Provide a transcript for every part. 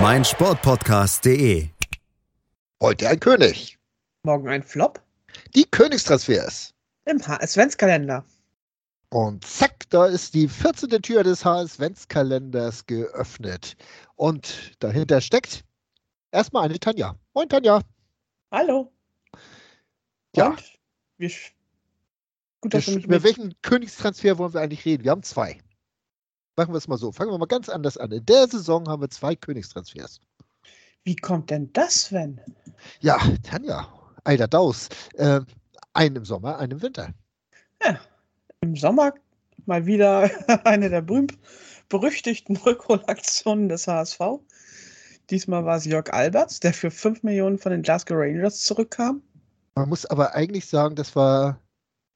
meinsportpodcast.de. Heute ein König. Morgen ein Flop Die Königstransfers. im HS-Kalender. Und zack, da ist die 14. Tür des HS-Kalenders geöffnet. Und dahinter steckt erstmal eine Tanja. Moin Tanja. Hallo. Ja. Und? Wir Gut, dass du mich Über mit... welchen Königstransfer wollen wir eigentlich reden? Wir haben zwei. Machen wir es mal so. Fangen wir mal ganz anders an. In der Saison haben wir zwei Königstransfers. Wie kommt denn das, Sven? Ja, Tanja, alter Daus. Äh, einen im Sommer, einen im Winter. Im Sommer mal wieder eine der berühmt berüchtigten Rückholaktionen des HSV. Diesmal war es Jörg Alberts, der für 5 Millionen von den Glasgow Rangers zurückkam. Man muss aber eigentlich sagen, das war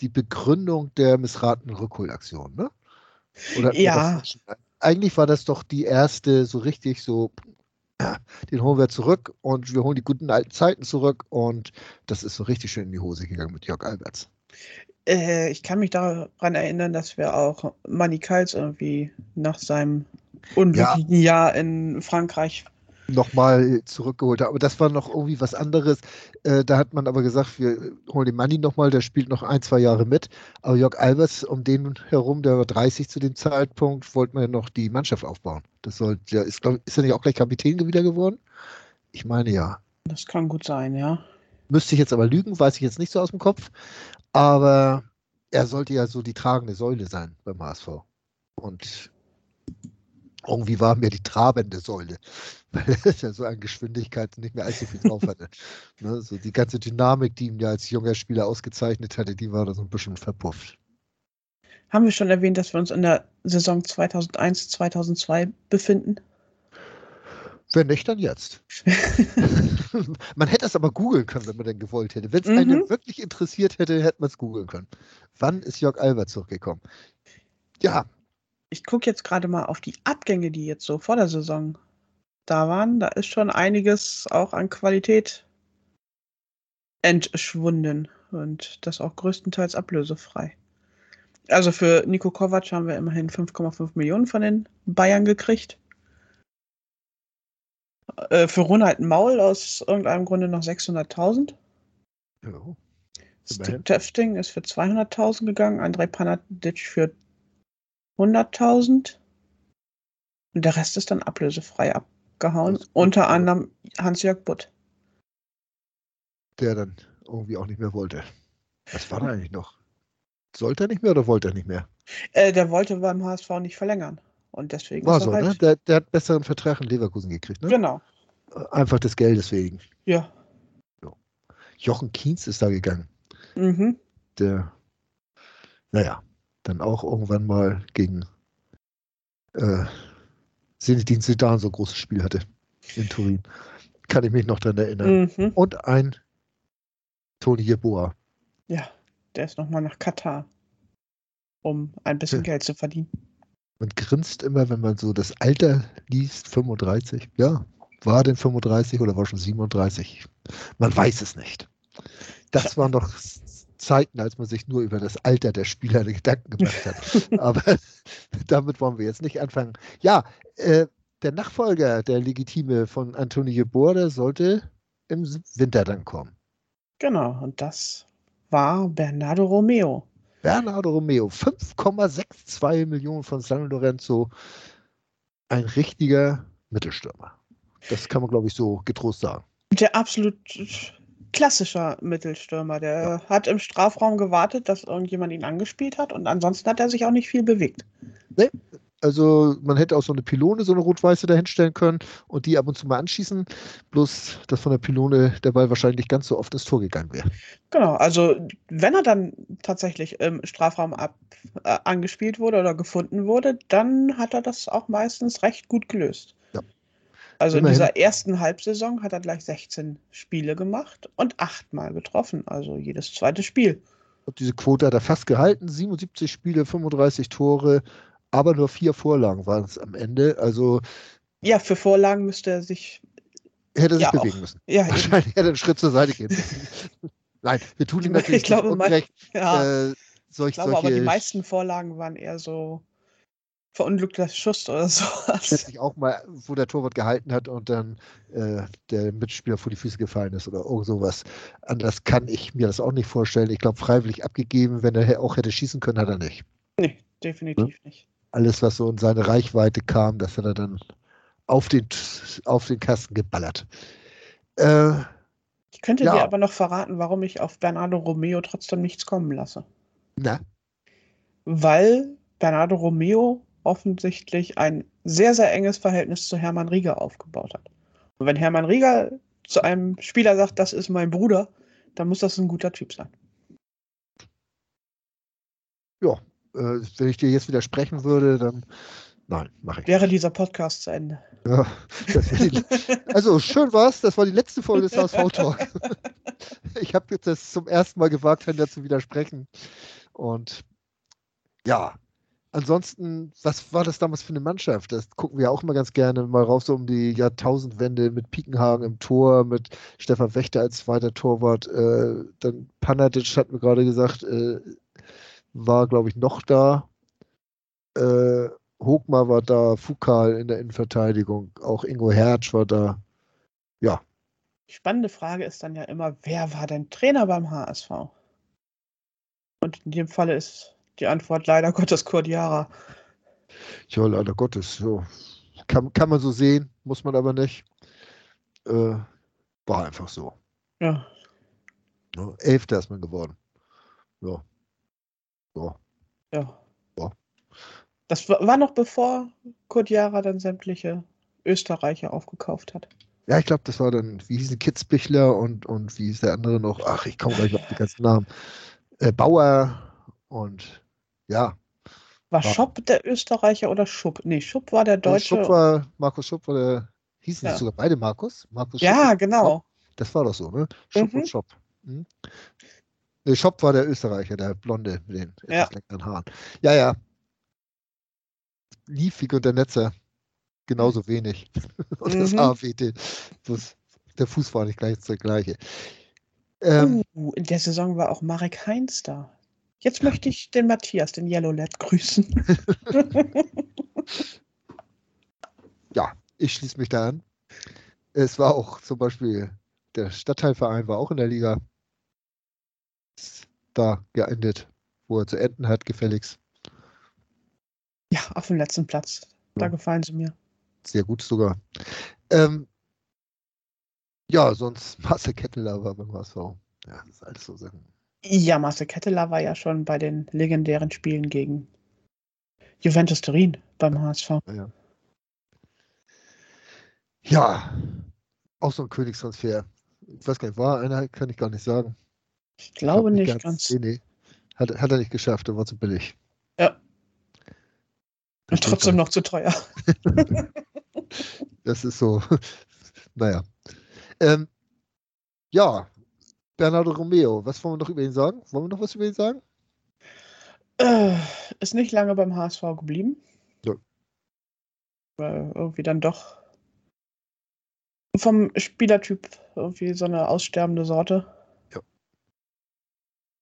die Begründung der missratenen Rückholaktion, ne? Oder Ja. das? Eigentlich war das doch die erste so richtig so, ja, den holen wir zurück und wir holen die guten alten Zeiten zurück und das ist so richtig schön in die Hose gegangen mit Jörg Alberts. Äh, ich kann mich daran erinnern, dass wir auch Manny Kals irgendwie nach seinem unglücklichen Jahr in Frankreich Nochmal zurückgeholt haben. Aber das war noch irgendwie was anderes. Äh, da hat man aber gesagt, wir holen den Manni nochmal, der spielt noch ein, zwei Jahre mit. Aber Jörg Alberts, um den herum, der war 30 zu dem Zeitpunkt, wollte man ja noch die Mannschaft aufbauen. Das soll, der ist, glaub, ist er nicht auch gleich Kapitän wieder geworden? Ich meine ja. Das kann gut sein, ja. Müsste ich jetzt aber lügen, weiß ich jetzt nicht so aus dem Kopf. Aber er sollte ja so die tragende Säule sein beim HSV. Und irgendwie war mir die trabende Säule, weil er ja so an Geschwindigkeit nicht mehr allzu viel drauf hatte. ne, so die ganze Dynamik, die ihn ja als junger Spieler ausgezeichnet hatte, die war da so ein bisschen verpufft. Haben wir schon erwähnt, dass wir uns in der Saison 2001, 2002 befinden? Wenn nicht, dann jetzt. man hätte es aber googeln können, wenn man denn gewollt hätte. Wenn es Mhm. einen wirklich interessiert hätte, hätte man es googeln können. Wann ist Jörg Albert zurückgekommen? Ja, Ich gucke jetzt gerade mal auf die Abgänge, die jetzt so vor der Saison da waren. Da ist schon einiges auch an Qualität entschwunden und das auch größtenteils ablösefrei. Also für Nico Kovac haben wir immerhin 5,5 Millionen von den Bayern gekriegt. Äh, für Ronald Maul aus irgendeinem Grunde noch 600.000. ja. Immerhin. Steve Töfting ist für 200.000 gegangen, Andrei Panadic für 100.000. Und der Rest ist dann ablösefrei abgehauen. Gut, Unter anderem Hans-Jörg Butt. der dann irgendwie auch nicht mehr wollte. Was war da eigentlich noch? Sollte er nicht mehr oder wollte er nicht mehr? Äh, der wollte beim HSV nicht verlängern. Und deswegen War ist so, er ne? halt. Der, der hat besseren Vertrag in Leverkusen gekriegt, ne? Genau. Einfach des Geldes wegen. Ja. Jochen Kienz ist da gegangen. Mhm. Der, naja, dann auch irgendwann mal gegen äh, Zinedine Zidane so ein großes Spiel hatte in Turin. Kann ich mich noch dran erinnern. Mhm. Und ein Toni Jeboa. Ja, der ist nochmal nach Katar, um ein bisschen Ja. Geld zu verdienen. Man grinst immer, wenn man so das Alter liest, 35. Ja, war denn 35 oder war schon 37? Man weiß es nicht. Das waren doch Zeiten, als man sich nur über das Alter der Spieler Gedanken gemacht hat. Aber damit wollen wir jetzt nicht anfangen. Ja, äh, der Nachfolger, der Legitime von Antonio Border, sollte im Winter dann kommen. Genau, und das war Bernardo Romeo. Bernardo Romeo, 5,62 Millionen von San Lorenzo. Ein richtiger Mittelstürmer. Das kann man, glaube ich, so getrost sagen. Der absolut klassischer Mittelstürmer. Der hat im Strafraum gewartet, dass irgendjemand ihn angespielt hat und ansonsten hat er sich auch nicht viel bewegt. Also man hätte auch so eine Pylone, so eine rot-weiße dahinstellen können und die ab und zu mal anschießen. Bloß, dass von der Pylone der Ball wahrscheinlich ganz so oft ins Tor gegangen wäre. Genau, also wenn er dann tatsächlich im Strafraum ab, äh, angespielt wurde oder gefunden wurde, dann hat er das auch meistens recht gut gelöst. Also Immerhin. in dieser ersten Halbsaison hat er gleich 16 Spiele gemacht und achtmal getroffen, also jedes zweite Spiel. Und diese Quote hat er fast gehalten. 77 Spiele, 35 Tore, aber nur vier Vorlagen waren es am Ende. Also Ja, für Vorlagen müsste er sich. hätte er sich Ja, bewegen auch. müssen. Ja, eben. Wahrscheinlich hätte er einen Schritt zur Seite gehen müssen. Nein, wir tun ihm Ich natürlich glaube, nicht mein- unrecht. ja Äh, solch, ich glaube aber, die solche meisten Vorlagen waren eher so verunglückter Schuss oder sowas. letztlich auch mal, wo der Torwart gehalten hat und dann äh, der Mitspieler vor die Füße gefallen ist oder irgend sowas. Anders kann ich mir das auch nicht vorstellen. Ich glaube, freiwillig abgegeben, wenn er auch hätte schießen können, hat er nicht. Nee, definitiv nicht. Alles, was so in seine Reichweite kam, das hat er dann auf den, auf den Kasten geballert. Äh, Ich könnte Ja. dir aber noch verraten, warum ich auf Bernardo Romeo trotzdem nichts kommen lasse. na, Weil Bernardo Romeo offensichtlich ein sehr, sehr enges Verhältnis zu Hermann Rieger aufgebaut hat. Und wenn Hermann Rieger zu einem Spieler sagt, das ist mein Bruder, dann muss das ein guter Typ sein. ja, äh, wenn ich dir jetzt widersprechen würde, dann nein, mache ich. Wäre dieser Podcast zu Ende. Ja, die, also schön war's. Das war die letzte Folge des HSV Talk. Ich habe jetzt das zum ersten Mal gewagt, Herrn zu widersprechen. Und ja, ansonsten, was war das damals für eine Mannschaft? Das gucken wir auch immer ganz gerne mal rauf, so um die Jahrtausendwende mit Piekenhagen im Tor, mit Stefan Wächter als zweiter Torwart. Äh, dann Panatic hat mir gerade gesagt, äh, war, glaube ich, noch da. Äh, Hochmar war da, Fukal in der Innenverteidigung, auch Ingo Hertz war da. Ja, spannende Frage ist dann ja immer, wer war denn Trainer beim HSV? Und in dem Falle ist die Antwort leider Gottes Kurt Jara. ja, leider Gottes, so. Kann, kann man so sehen, muss man aber nicht. Äh, war einfach so. Ja. Ne? Elfter ist man geworden. Ja. So. Ja. Ja. Das wa- war noch bevor Kurt Jara dann sämtliche Österreicher aufgekauft hat. Ja, ich glaube, das war dann, wie hieß Kitzbichler und, und wie hieß der andere noch? Ach, ich komme gleich auf die ganzen Namen. Äh, Bauer und ja. War War- Schopp der Österreicher oder Schupp? Nee, Schupp war der Deutsche. Schupp war, Markus Schupp war der, hießen Ja. nicht sogar beide Markus? Markus Schupp ja, und genau. Das war doch so, ne? Schopp Mhm. und Schopp. Hm? Nee, Schopp war der Österreicher, der Blonde mit den etwas Ja. längeren Haaren. Ja, ja. Liefig und der Netzer genauso wenig. und das Mhm. Das, der Fuß war nicht gleich der gleiche. Ähm, uh, in der Saison war auch Marek Heinz da. Jetzt möchte ich den Matthias, den Yellow Lad, grüßen. ja, ich schließe mich da an. Es war auch zum Beispiel, der Stadtteilverein war auch in der Liga da geendet, wo er zu enden hat, gefälligst. ja, auf dem letzten Platz. Da Ja. gefallen sie mir. Sehr gut sogar. Ähm, ja, sonst Marcel Ketteler war beim HSV. Ja, das ist alles so Sachen. Ja, Marcel Ketteler war ja schon bei den legendären Spielen gegen Juventus Turin beim HSV. Ja. ja, auch so ein Königstransfer. Ich weiß gar nicht, war einer, kann ich gar nicht sagen. Ich glaube Glaub nicht ganz. Nee, nee. Hat, hat er nicht geschafft, der war zu billig. Ja. Und trotzdem noch zu teuer. Das ist so, naja. Ähm, ja, Bernardo Romeo, was wollen wir noch über ihn sagen? Wollen wir noch was über ihn sagen? Äh, ist nicht lange beim HSV geblieben. Ja. Weil irgendwie dann doch vom Spielertyp irgendwie so eine aussterbende Sorte.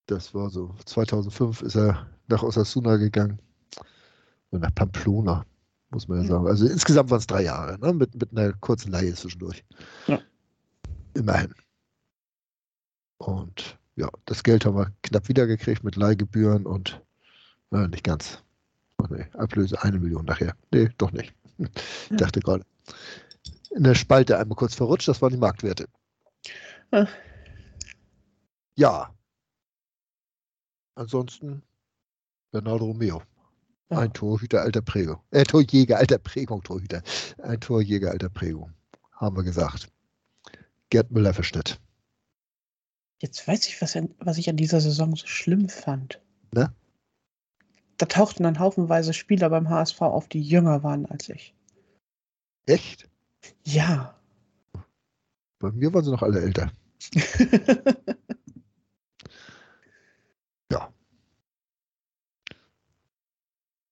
Das war so. 2005 ist er nach Osasuna gegangen. Und nach Pamplona, muss man ja Mhm. sagen. Also insgesamt waren es drei Jahre, ne? mit, mit einer kurzen Leihe zwischendurch. Ja. Immerhin. Und ja, das Geld haben wir knapp wiedergekriegt mit Leihgebühren und äh, nicht ganz. Oh, nee, Ablöse eine Million nachher. Nee, doch nicht. Ich dachte gerade. In der Spalte einmal kurz verrutscht, das waren die Marktwerte. Ah. Ja. Ansonsten Bernardo Romeo. Ja. Ein Torhüter alter Prägung. Äh, Torjäger alter Prägung, Torhüter. Ein Torjäger alter Prägung. Haben wir gesagt. Gerd Müller versteht. Jetzt weiß ich, was, was ich an dieser Saison so schlimm fand. Ne? Da tauchten dann haufenweise Spieler beim HSV auf, die jünger waren als ich. Echt? Ja. Bei mir waren sie noch alle älter. Ja.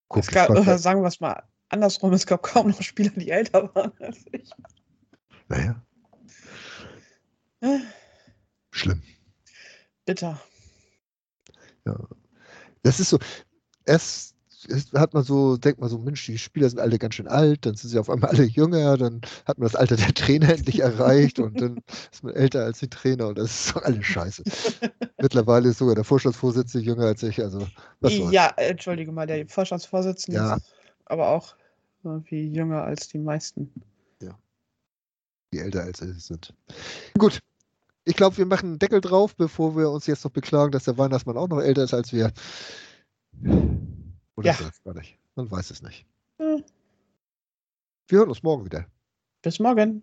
Guck, es gab, oder das- sagen wir es mal andersrum, es gab kaum noch Spieler, die älter waren als ich. naja, Äh, schlimm. Bitter. Das ist so, erst hat man so, denkt man so, Mensch, die Spieler sind alle ganz schön alt, dann sind sie auf einmal alle jünger, dann hat man das Alter der Trainer endlich erreicht und dann ist man älter als die Trainer und das ist doch alles scheiße. Mittlerweile ist sogar der Vorstandsvorsitzende jünger als ich, also was soll's. Ja, äh, entschuldige mal, der Vorstandsvorsitzende Ja. ist aber auch irgendwie jünger als die meisten. die älter als sie sind. Gut. Ich glaube, wir machen einen Deckel drauf, bevor wir uns jetzt noch beklagen, dass der Weihnachtsmann auch noch älter ist als wir. Oder Ja. ist gar nicht? Man weiß es nicht. Hm. Wir hören uns morgen wieder. Bis morgen.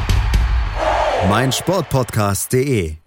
meinsportpodcast.de.